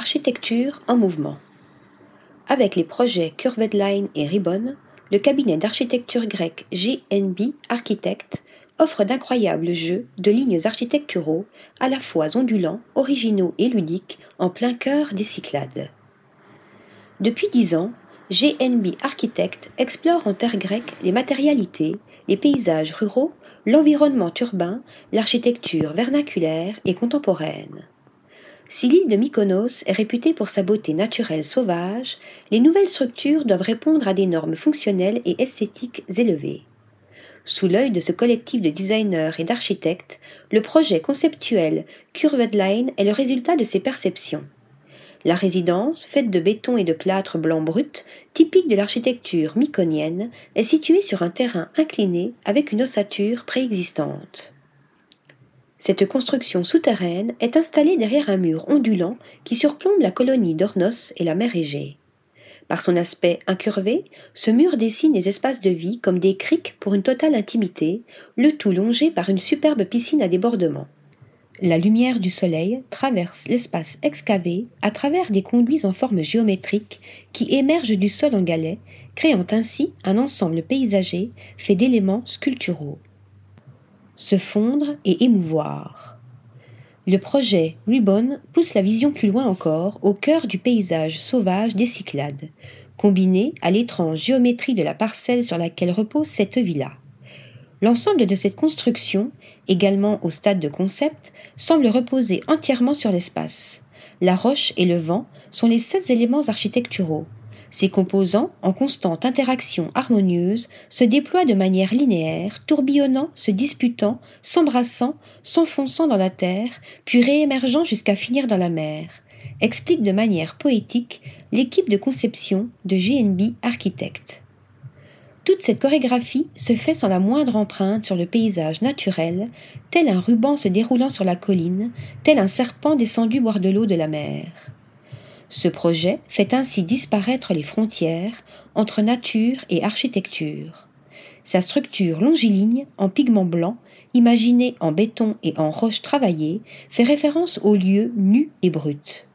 Architecture en mouvement. Avec les projets Curved Line et Ribbon, le cabinet d'architecture grec GNB Architect offre d'incroyables jeux de lignes architecturaux, à la fois ondulants, originaux et ludiques, en plein cœur des Cyclades. Depuis dix ans, GNB Architect explore en terre grecque les matérialités, les paysages ruraux, l'environnement urbain, l'architecture vernaculaire et contemporaine. Si l'île de Mykonos est réputée pour sa beauté naturelle sauvage, les nouvelles structures doivent répondre à des normes fonctionnelles et esthétiques élevées. Sous l'œil de ce collectif de designers et d'architectes, le projet conceptuel Curved Line est le résultat de ces perceptions. La résidence, faite de béton et de plâtre blanc brut, typique de l'architecture myconienne, est située sur un terrain incliné avec une ossature préexistante. Cette construction souterraine est installée derrière un mur ondulant qui surplombe la colonie d'Ornos et la mer Égée. Par son aspect incurvé, ce mur dessine les espaces de vie comme des criques pour une totale intimité, le tout longé par une superbe piscine à débordement. La lumière du soleil traverse l'espace excavé à travers des conduits en forme géométrique qui émergent du sol en galets, créant ainsi un ensemble paysager fait d'éléments sculpturaux se fondre et émouvoir. Le projet Ribbon pousse la vision plus loin encore, au cœur du paysage sauvage des Cyclades, combiné à l'étrange géométrie de la parcelle sur laquelle repose cette villa. L'ensemble de cette construction, également au stade de concept, semble reposer entièrement sur l'espace. La roche et le vent sont les seuls éléments architecturaux, ces composants, en constante interaction harmonieuse, se déploient de manière linéaire, tourbillonnant, se disputant, s'embrassant, s'enfonçant dans la terre, puis réémergeant jusqu'à finir dans la mer, explique de manière poétique l'équipe de conception de GNB Architect. Toute cette chorégraphie se fait sans la moindre empreinte sur le paysage naturel, tel un ruban se déroulant sur la colline, tel un serpent descendu boire de l'eau de la mer. Ce projet fait ainsi disparaître les frontières entre nature et architecture. Sa structure longiligne, en pigments blancs, imaginée en béton et en roche travaillée, fait référence aux lieux nus et bruts.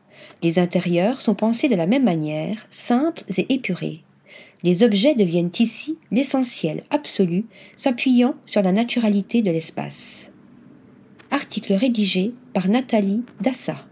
Les intérieurs sont pensés de la même manière, simples et épurés. Les objets deviennent ici l'essentiel absolu, s'appuyant sur la naturalité de l'espace. Article rédigé par Nathalie Dassa.